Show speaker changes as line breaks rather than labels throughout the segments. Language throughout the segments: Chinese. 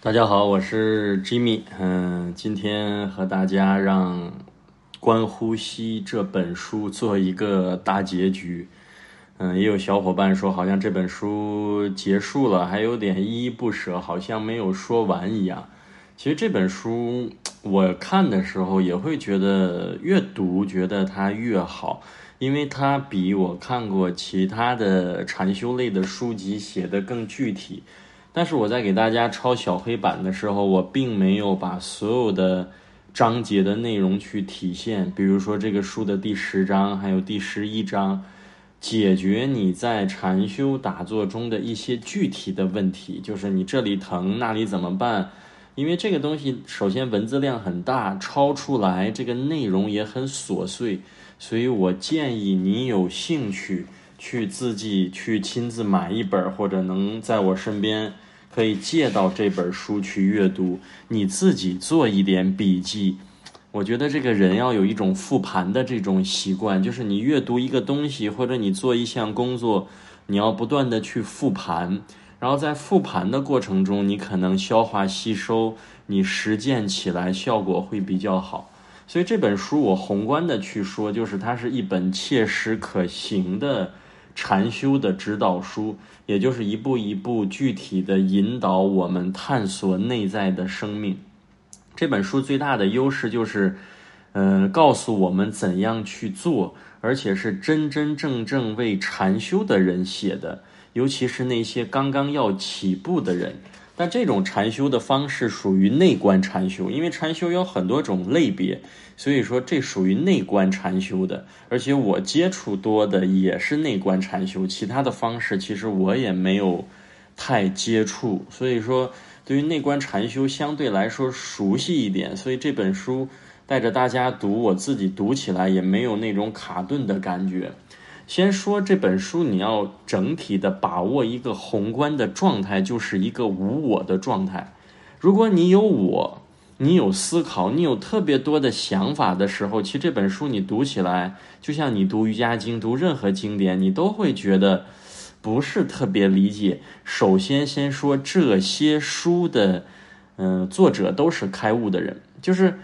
大家好，我是 Jimmy，嗯，今天和大家让《观呼吸》这本书做一个大结局。嗯，也有小伙伴说，好像这本书结束了，还有点依依不舍，好像没有说完一样。其实这本书我看的时候也会觉得，越读觉得它越好，因为它比我看过其他的禅修类的书籍写的更具体。但是我在给大家抄小黑板的时候，我并没有把所有的章节的内容去体现。比如说这个书的第十章，还有第十一章，解决你在禅修打坐中的一些具体的问题，就是你这里疼，那里怎么办？因为这个东西首先文字量很大，抄出来这个内容也很琐碎，所以我建议你有兴趣。去自己去亲自买一本，或者能在我身边可以借到这本书去阅读，你自己做一点笔记。我觉得这个人要有一种复盘的这种习惯，就是你阅读一个东西，或者你做一项工作，你要不断的去复盘，然后在复盘的过程中，你可能消化吸收，你实践起来效果会比较好。所以这本书我宏观的去说，就是它是一本切实可行的。禅修的指导书，也就是一步一步具体的引导我们探索内在的生命。这本书最大的优势就是，呃，告诉我们怎样去做，而且是真真正正为禅修的人写的，尤其是那些刚刚要起步的人。但这种禅修的方式属于内观禅修，因为禅修有很多种类别，所以说这属于内观禅修的。而且我接触多的也是内观禅修，其他的方式其实我也没有太接触，所以说对于内观禅修相对来说熟悉一点。所以这本书带着大家读，我自己读起来也没有那种卡顿的感觉。先说这本书，你要整体的把握一个宏观的状态，就是一个无我的状态。如果你有我，你有思考，你有特别多的想法的时候，其实这本书你读起来，就像你读瑜伽经、读任何经典，你都会觉得不是特别理解。首先，先说这些书的，嗯，作者都是开悟的人，就是，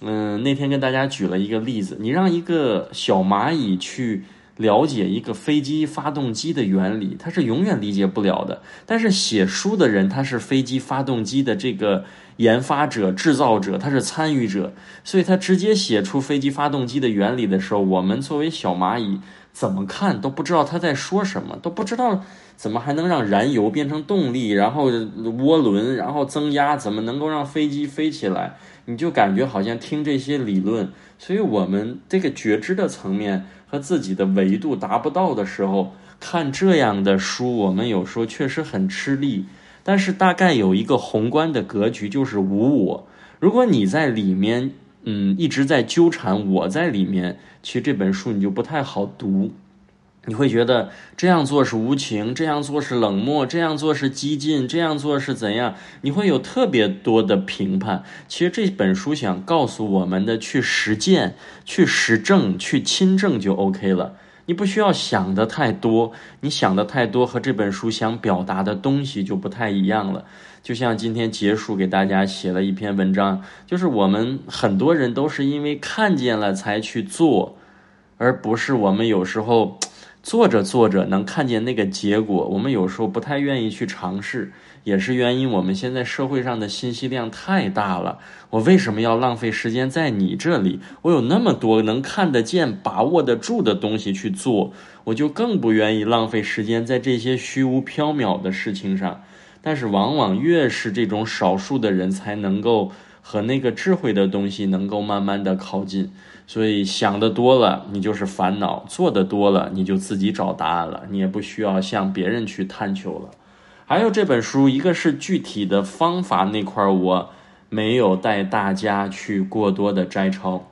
嗯，那天跟大家举了一个例子，你让一个小蚂蚁去。了解一个飞机发动机的原理，他是永远理解不了的。但是写书的人，他是飞机发动机的这个研发者、制造者，他是参与者，所以他直接写出飞机发动机的原理的时候，我们作为小蚂蚁怎么看都不知道他在说什么，都不知道怎么还能让燃油变成动力，然后涡轮，然后增压，怎么能够让飞机飞起来？你就感觉好像听这些理论，所以我们这个觉知的层面。和自己的维度达不到的时候，看这样的书，我们有时候确实很吃力。但是大概有一个宏观的格局，就是无我。如果你在里面，嗯，一直在纠缠我在里面，其实这本书你就不太好读。你会觉得这样做是无情，这样做是冷漠，这样做是激进，这样做是怎样？你会有特别多的评判。其实这本书想告诉我们的，去实践、去实证、去亲证就 OK 了。你不需要想的太多，你想的太多和这本书想表达的东西就不太一样了。就像今天结束给大家写了一篇文章，就是我们很多人都是因为看见了才去做，而不是我们有时候。做着做着能看见那个结果，我们有时候不太愿意去尝试，也是原因我们现在社会上的信息量太大了。我为什么要浪费时间在你这里？我有那么多能看得见、把握得住的东西去做，我就更不愿意浪费时间在这些虚无缥缈的事情上。但是，往往越是这种少数的人，才能够和那个智慧的东西能够慢慢的靠近。所以想的多了，你就是烦恼；做的多了，你就自己找答案了。你也不需要向别人去探求了。还有这本书，一个是具体的方法那块儿，我没有带大家去过多的摘抄。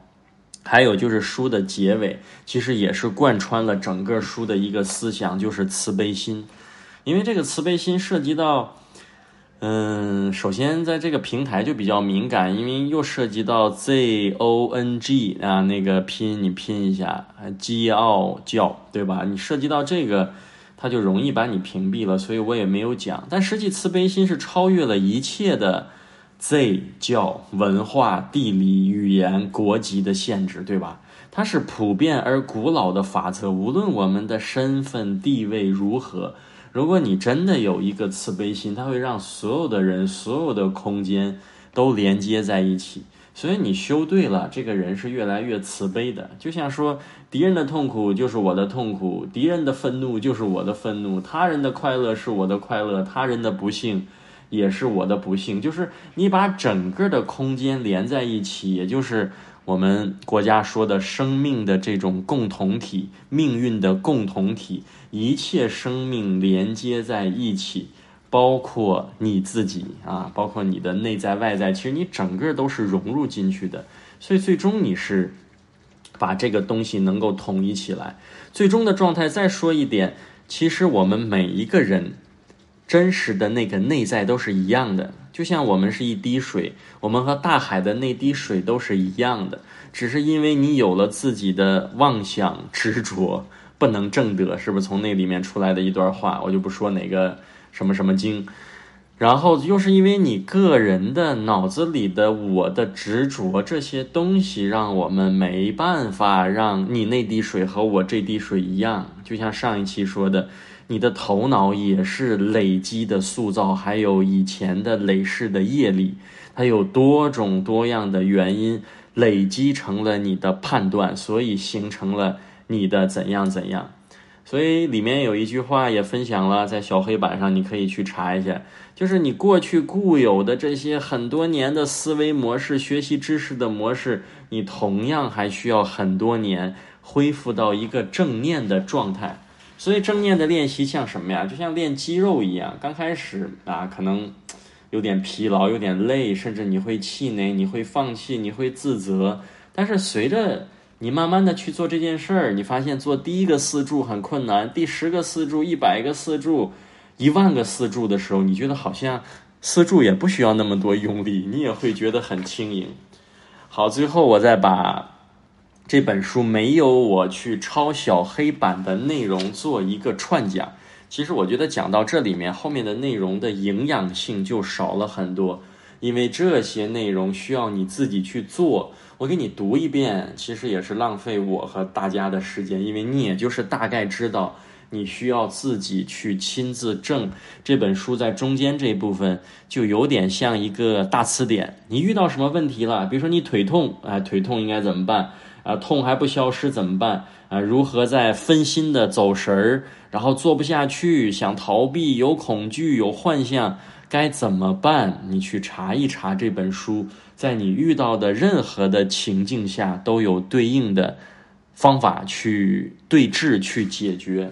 还有就是书的结尾，其实也是贯穿了整个书的一个思想，就是慈悲心。因为这个慈悲心涉及到。嗯，首先在这个平台就比较敏感，因为又涉及到 Z O N G 啊，那个拼你拼一下，基奥教对吧？你涉及到这个，他就容易把你屏蔽了，所以我也没有讲。但实际慈悲心是超越了一切的 Z 教文化、地理、语言、国籍的限制，对吧？它是普遍而古老的法则，无论我们的身份地位如何，如果你真的有一个慈悲心，它会让所有的人、所有的空间都连接在一起。所以你修对了，这个人是越来越慈悲的。就像说，敌人的痛苦就是我的痛苦，敌人的愤怒就是我的愤怒，他人的快乐是我的快乐，他人的不幸也是我的不幸。就是你把整个的空间连在一起，也就是我们国家说的生命的这种共同体、命运的共同体，一切生命连接在一起。包括你自己啊，包括你的内在外在，其实你整个都是融入进去的，所以最终你是把这个东西能够统一起来。最终的状态，再说一点，其实我们每一个人真实的那个内在都是一样的，就像我们是一滴水，我们和大海的那滴水都是一样的，只是因为你有了自己的妄想执着，不能正得，是不是从那里面出来的一段话？我就不说哪个。什么什么经，然后又是因为你个人的脑子里的我的执着这些东西，让我们没办法让你那滴水和我这滴水一样。就像上一期说的，你的头脑也是累积的塑造，还有以前的累世的业力，它有多种多样的原因累积成了你的判断，所以形成了你的怎样怎样。所以里面有一句话也分享了，在小黑板上你可以去查一下，就是你过去固有的这些很多年的思维模式、学习知识的模式，你同样还需要很多年恢复到一个正念的状态。所以正念的练习像什么呀？就像练肌肉一样，刚开始啊可能有点疲劳、有点累，甚至你会气馁、你会放弃、你会自责，但是随着你慢慢的去做这件事儿，你发现做第一个四柱很困难，第十个四柱、一百个四柱、一万个四柱的时候，你觉得好像四柱也不需要那么多用力，你也会觉得很轻盈。好，最后我再把这本书没有我去抄小黑板的内容做一个串讲。其实我觉得讲到这里面，后面的内容的营养性就少了很多，因为这些内容需要你自己去做。我给你读一遍，其实也是浪费我和大家的时间，因为你也就是大概知道，你需要自己去亲自证。这本书在中间这一部分就有点像一个大词典。你遇到什么问题了？比如说你腿痛，哎，腿痛应该怎么办？啊，痛还不消失怎么办？啊，如何在分心的走神儿，然后做不下去，想逃避，有恐惧，有幻象，该怎么办？你去查一查这本书。在你遇到的任何的情境下，都有对应的方法去对治、去解决。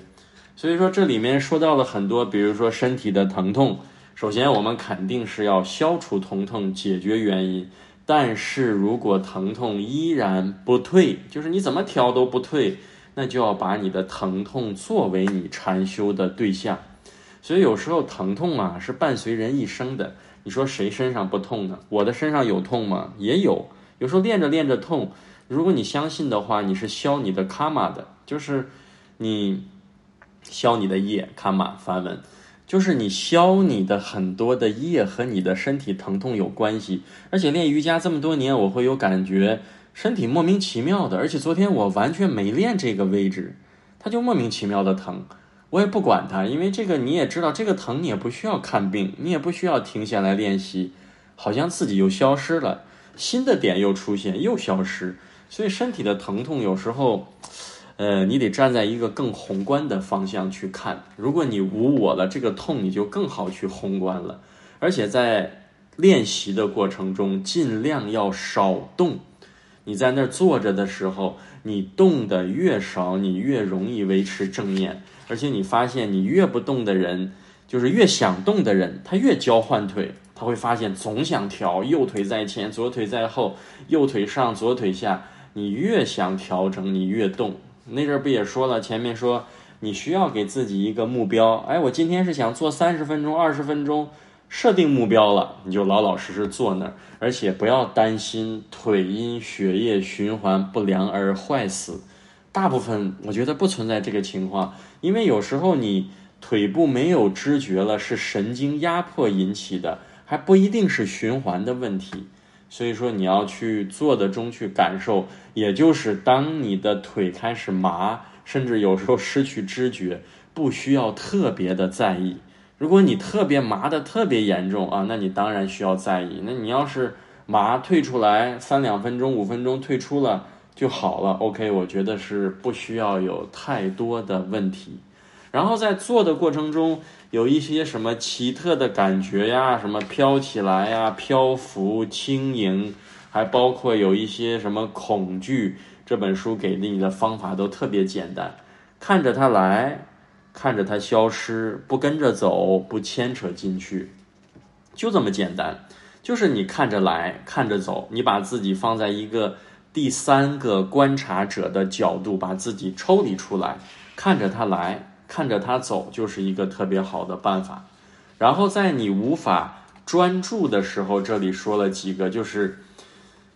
所以说，这里面说到了很多，比如说身体的疼痛。首先，我们肯定是要消除疼痛、解决原因。但是如果疼痛依然不退，就是你怎么调都不退，那就要把你的疼痛作为你禅修的对象。所以有时候疼痛啊，是伴随人一生的。你说谁身上不痛呢？我的身上有痛吗？也有。有时候练着练着痛，如果你相信的话，你是消你的卡玛的，就是你消你的业卡玛梵文，就是你消你的很多的业和你的身体疼痛有关系。而且练瑜伽这么多年，我会有感觉，身体莫名其妙的。而且昨天我完全没练这个位置，它就莫名其妙的疼。我也不管它，因为这个你也知道，这个疼你也不需要看病，你也不需要停下来练习，好像自己又消失了，新的点又出现又消失，所以身体的疼痛有时候，呃，你得站在一个更宏观的方向去看。如果你无我了，这个痛你就更好去宏观了。而且在练习的过程中，尽量要少动。你在那儿坐着的时候，你动的越少，你越容易维持正念。而且你发现，你越不动的人，就是越想动的人，他越交换腿，他会发现总想调，右腿在前，左腿在后，右腿上，左腿下。你越想调整，你越动。那阵不也说了？前面说你需要给自己一个目标。哎，我今天是想做三十分钟、二十分钟，设定目标了，你就老老实实坐那儿，而且不要担心腿因血液循环不良而坏死。大部分我觉得不存在这个情况，因为有时候你腿部没有知觉了，是神经压迫引起的，还不一定是循环的问题。所以说你要去做的中去感受，也就是当你的腿开始麻，甚至有时候失去知觉，不需要特别的在意。如果你特别麻的特别严重啊，那你当然需要在意。那你要是麻退出来三两分钟、五分钟退出了。就好了，OK，我觉得是不需要有太多的问题。然后在做的过程中，有一些什么奇特的感觉呀，什么飘起来呀、漂浮、轻盈，还包括有一些什么恐惧。这本书给你的方法都特别简单，看着它来，看着它消失，不跟着走，不牵扯进去，就这么简单。就是你看着来，看着走，你把自己放在一个。第三个观察者的角度，把自己抽离出来，看着它来，看着他走，就是一个特别好的办法。然后在你无法专注的时候，这里说了几个，就是，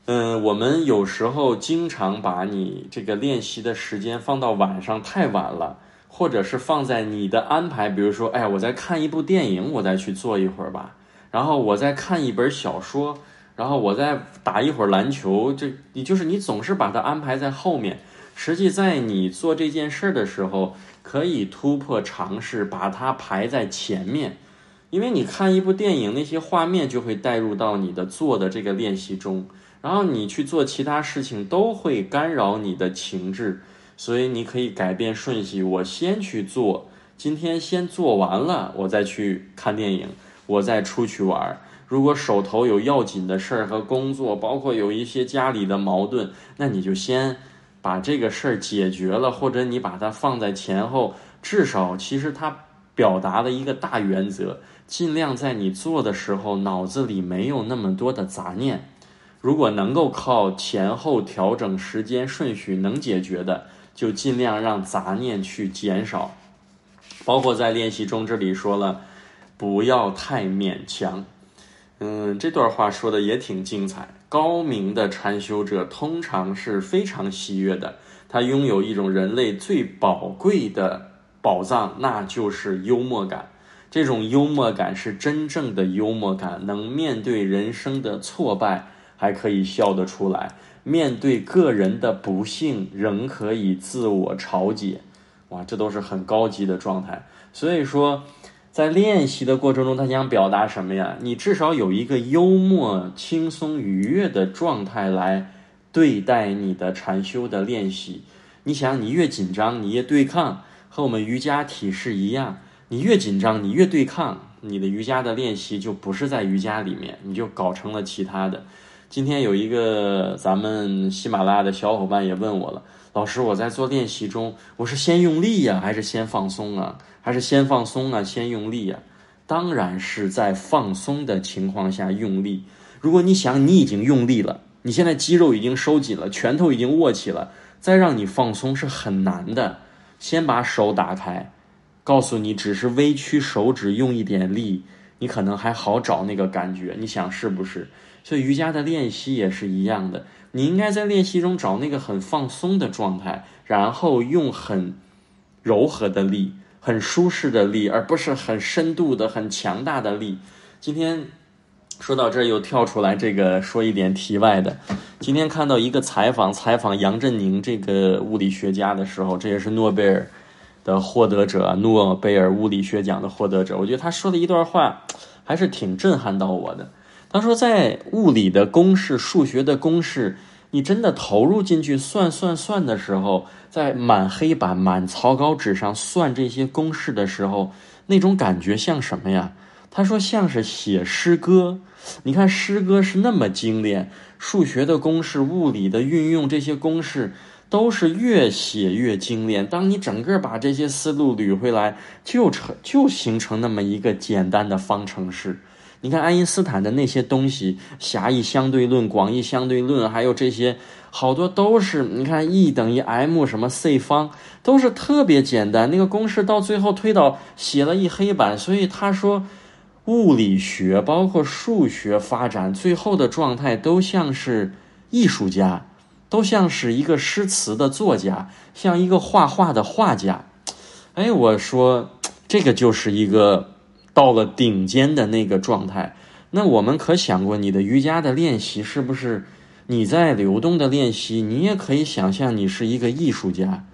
嗯，我们有时候经常把你这个练习的时间放到晚上太晚了，或者是放在你的安排，比如说，哎，我在看一部电影，我再去做一会儿吧，然后我再看一本小说。然后我再打一会儿篮球，这你就是你总是把它安排在后面。实际在你做这件事儿的时候，可以突破尝试，把它排在前面。因为你看一部电影，那些画面就会带入到你的做的这个练习中，然后你去做其他事情都会干扰你的情志，所以你可以改变顺序，我先去做，今天先做完了，我再去看电影，我再出去玩。如果手头有要紧的事儿和工作，包括有一些家里的矛盾，那你就先把这个事儿解决了，或者你把它放在前后。至少，其实它表达了一个大原则，尽量在你做的时候脑子里没有那么多的杂念。如果能够靠前后调整时间顺序能解决的，就尽量让杂念去减少。包括在练习中，这里说了，不要太勉强。嗯，这段话说的也挺精彩。高明的禅修者通常是非常喜悦的，他拥有一种人类最宝贵的宝藏，那就是幽默感。这种幽默感是真正的幽默感，能面对人生的挫败还可以笑得出来，面对个人的不幸仍可以自我嘲解。哇，这都是很高级的状态。所以说。在练习的过程中，他想表达什么呀？你至少有一个幽默、轻松、愉悦的状态来对待你的禅修的练习。你想，你越紧张，你越对抗，和我们瑜伽体式一样。你越紧张，你越对抗，你的瑜伽的练习就不是在瑜伽里面，你就搞成了其他的。今天有一个咱们喜马拉雅的小伙伴也问我了。老师，我在做练习中，我是先用力呀，还是先放松啊？还是先放松啊，先用力呀？当然是在放松的情况下用力。如果你想你已经用力了，你现在肌肉已经收紧了，拳头已经握起了，再让你放松是很难的。先把手打开，告诉你只是微屈手指，用一点力，你可能还好找那个感觉。你想是不是？所以瑜伽的练习也是一样的。你应该在练习中找那个很放松的状态，然后用很柔和的力、很舒适的力，而不是很深度的、很强大的力。今天说到这儿，又跳出来这个说一点题外的。今天看到一个采访，采访杨振宁这个物理学家的时候，这也是诺贝尔的获得者，诺贝尔物理学奖的获得者。我觉得他说的一段话，还是挺震撼到我的。他说，在物理的公式、数学的公式，你真的投入进去算算算的时候，在满黑板、满草稿纸上算这些公式的时候，那种感觉像什么呀？他说，像是写诗歌。你看，诗歌是那么精炼，数学的公式、物理的运用，这些公式都是越写越精炼。当你整个把这些思路捋回来，就成就形成那么一个简单的方程式。你看爱因斯坦的那些东西，狭义相对论、广义相对论，还有这些好多都是，你看 E 等于 m 什么 c 方，都是特别简单。那个公式到最后推导写了一黑板，所以他说，物理学包括数学发展最后的状态都像是艺术家，都像是一个诗词的作家，像一个画画的画家。哎，我说这个就是一个到了顶尖的那个状态。那我们可想过，你的瑜伽的练习是不是你在流动的练习？你也可以想象你是一个艺术家，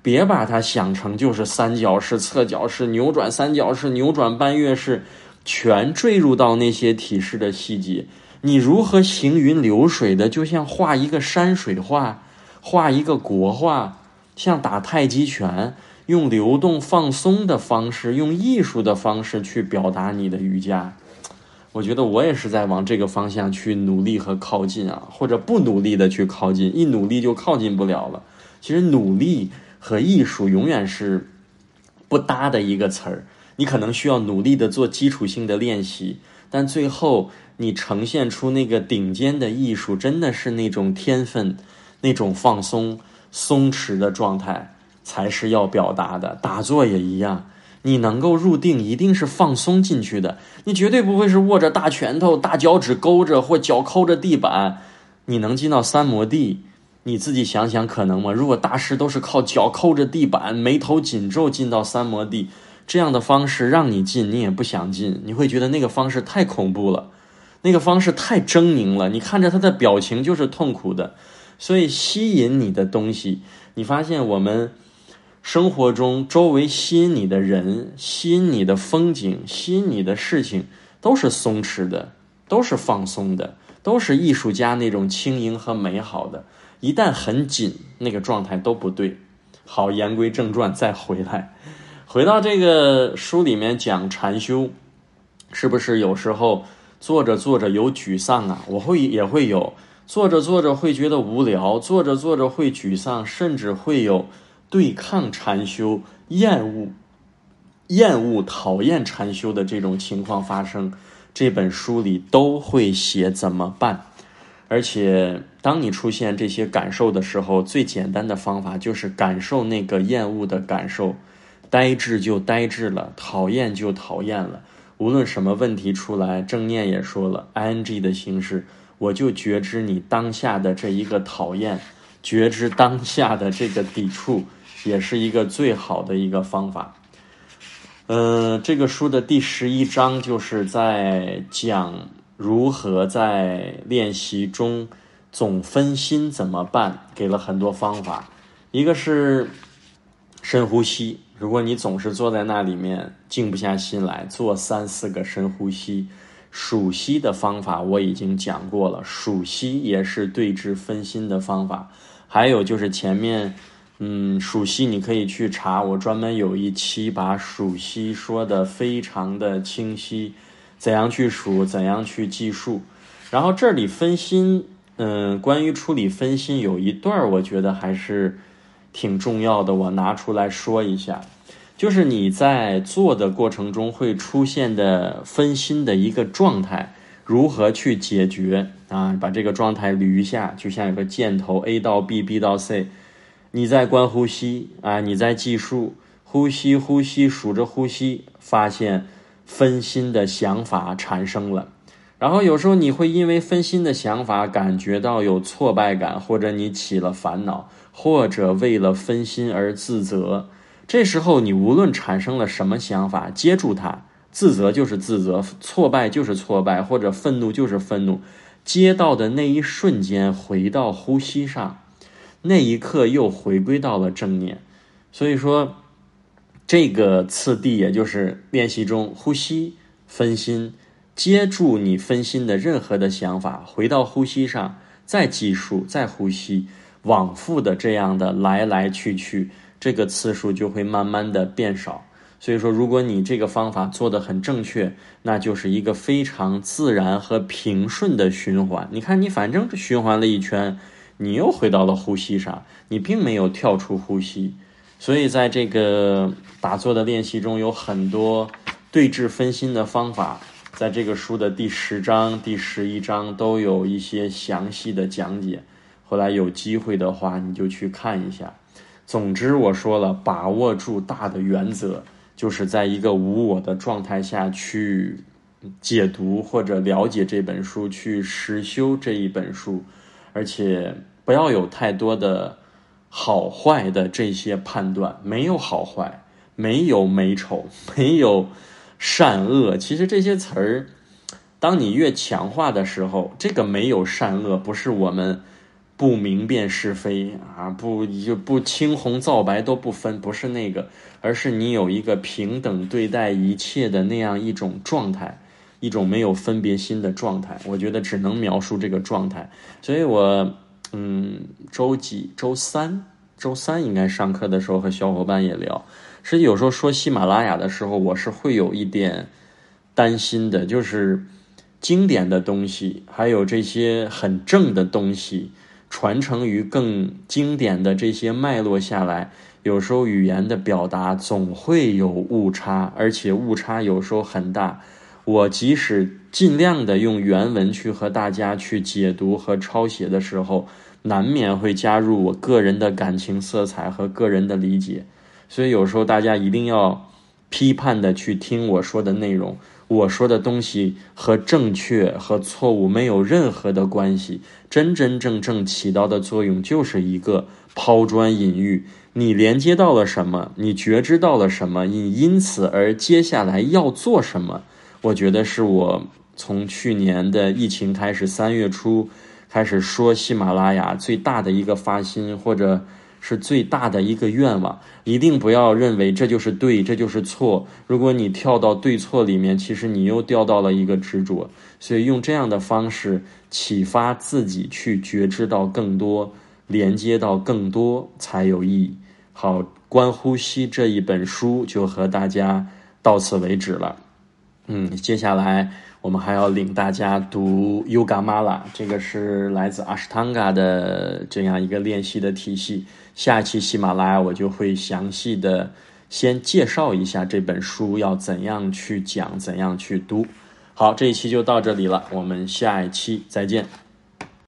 别把它想成就是三角式、侧角式、扭转三角式、扭转半月式，全坠入到那些体式的细节。你如何行云流水的，就像画一个山水画，画一个国画，像打太极拳，用流动放松的方式，用艺术的方式去表达你的瑜伽。我觉得我也是在往这个方向去努力和靠近啊，或者不努力的去靠近，一努力就靠近不了了。其实努力和艺术永远是不搭的一个词儿。你可能需要努力的做基础性的练习，但最后。你呈现出那个顶尖的艺术，真的是那种天分、那种放松、松弛的状态，才是要表达的。打坐也一样，你能够入定，一定是放松进去的。你绝对不会是握着大拳头、大脚趾勾着或脚抠着地板。你能进到三摩地，你自己想想可能吗？如果大师都是靠脚抠着地板、眉头紧皱进到三摩地，这样的方式让你进，你也不想进，你会觉得那个方式太恐怖了。那个方式太狰狞了，你看着他的表情就是痛苦的，所以吸引你的东西，你发现我们生活中周围吸引你的人、吸引你的风景、吸引你的事情，都是松弛的，都是放松的，都是艺术家那种轻盈和美好的。一旦很紧，那个状态都不对。好，言归正传，再回来，回到这个书里面讲禅修，是不是有时候？做着做着有沮丧啊，我会也会有，做着做着会觉得无聊，做着做着会沮丧，甚至会有对抗禅修、厌恶、厌恶、讨厌禅修的这种情况发生。这本书里都会写怎么办，而且当你出现这些感受的时候，最简单的方法就是感受那个厌恶的感受，呆滞就呆滞了，讨厌就讨厌了。无论什么问题出来，正念也说了，ing 的形式，我就觉知你当下的这一个讨厌，觉知当下的这个抵触，也是一个最好的一个方法。嗯，这个书的第十一章就是在讲如何在练习中总分心怎么办，给了很多方法，一个是深呼吸。如果你总是坐在那里面静不下心来，做三四个深呼吸，数息的方法我已经讲过了，数息也是对治分心的方法。还有就是前面，嗯，数息你可以去查，我专门有一期把数息说的非常的清晰，怎样去数，怎样去计数。然后这里分心，嗯，关于处理分心有一段我觉得还是。挺重要的，我拿出来说一下，就是你在做的过程中会出现的分心的一个状态，如何去解决啊？把这个状态捋一下，就像有个箭头，A 到 B，B 到 C，你在观呼吸啊，你在计数，呼吸呼吸，数着呼吸，发现分心的想法产生了，然后有时候你会因为分心的想法感觉到有挫败感，或者你起了烦恼。或者为了分心而自责，这时候你无论产生了什么想法，接住它，自责就是自责，挫败就是挫败，或者愤怒就是愤怒，接到的那一瞬间回到呼吸上，那一刻又回归到了正念。所以说，这个次第也就是练习中呼吸分心，接住你分心的任何的想法，回到呼吸上，再计数，再呼吸。往复的这样的来来去去，这个次数就会慢慢的变少。所以说，如果你这个方法做的很正确，那就是一个非常自然和平顺的循环。你看，你反正循环了一圈，你又回到了呼吸上，你并没有跳出呼吸。所以，在这个打坐的练习中，有很多对治分心的方法，在这个书的第十章、第十一章都有一些详细的讲解。后来有机会的话，你就去看一下。总之，我说了，把握住大的原则，就是在一个无我的状态下去解读或者了解这本书，去实修这一本书。而且，不要有太多的好坏的这些判断，没有好坏，没有美丑，没有善恶。其实这些词儿，当你越强化的时候，这个没有善恶，不是我们不明辨是非啊，不就不青红皂白都不分，不是那个，而是你有一个平等对待一切的那样一种状态。一种没有分别心的状态，我觉得只能描述这个状态。所以我，嗯，周几、周三、周三应该上课的时候和小伙伴也聊。实际有时候说喜马拉雅的时候，我是会有一点担心的，就是经典的东西，还有这些很正的东西，传承于更经典的这些脉络下来，有时候语言的表达总会有误差，而且误差有时候很大。我即使尽量的用原文去和大家去解读和抄写的时候，难免会加入我个人的感情色彩和个人的理解，所以有时候大家一定要批判的去听我说的内容。我说的东西和正确和错误没有任何的关系，真真正正起到的作用就是一个抛砖引玉。你连接到了什么？你觉知到了什么？你因此而接下来要做什么？我觉得是我从去年的疫情开始，三月初开始说喜马拉雅最大的一个发心，或者是最大的一个愿望。一定不要认为这就是对，这就是错。如果你跳到对错里面，其实你又掉到了一个执着。所以用这样的方式启发自己去觉知到更多，连接到更多才有意义。好，观呼吸这一本书就和大家到此为止了。嗯，接下来我们还要领大家读 Yoga Mala，这个是来自阿什汤嘎的这样一个练习的体系。下一期喜马拉雅我就会详细的先介绍一下这本书要怎样去讲，怎样去读。好，这一期就到这里了，我们下一期再见。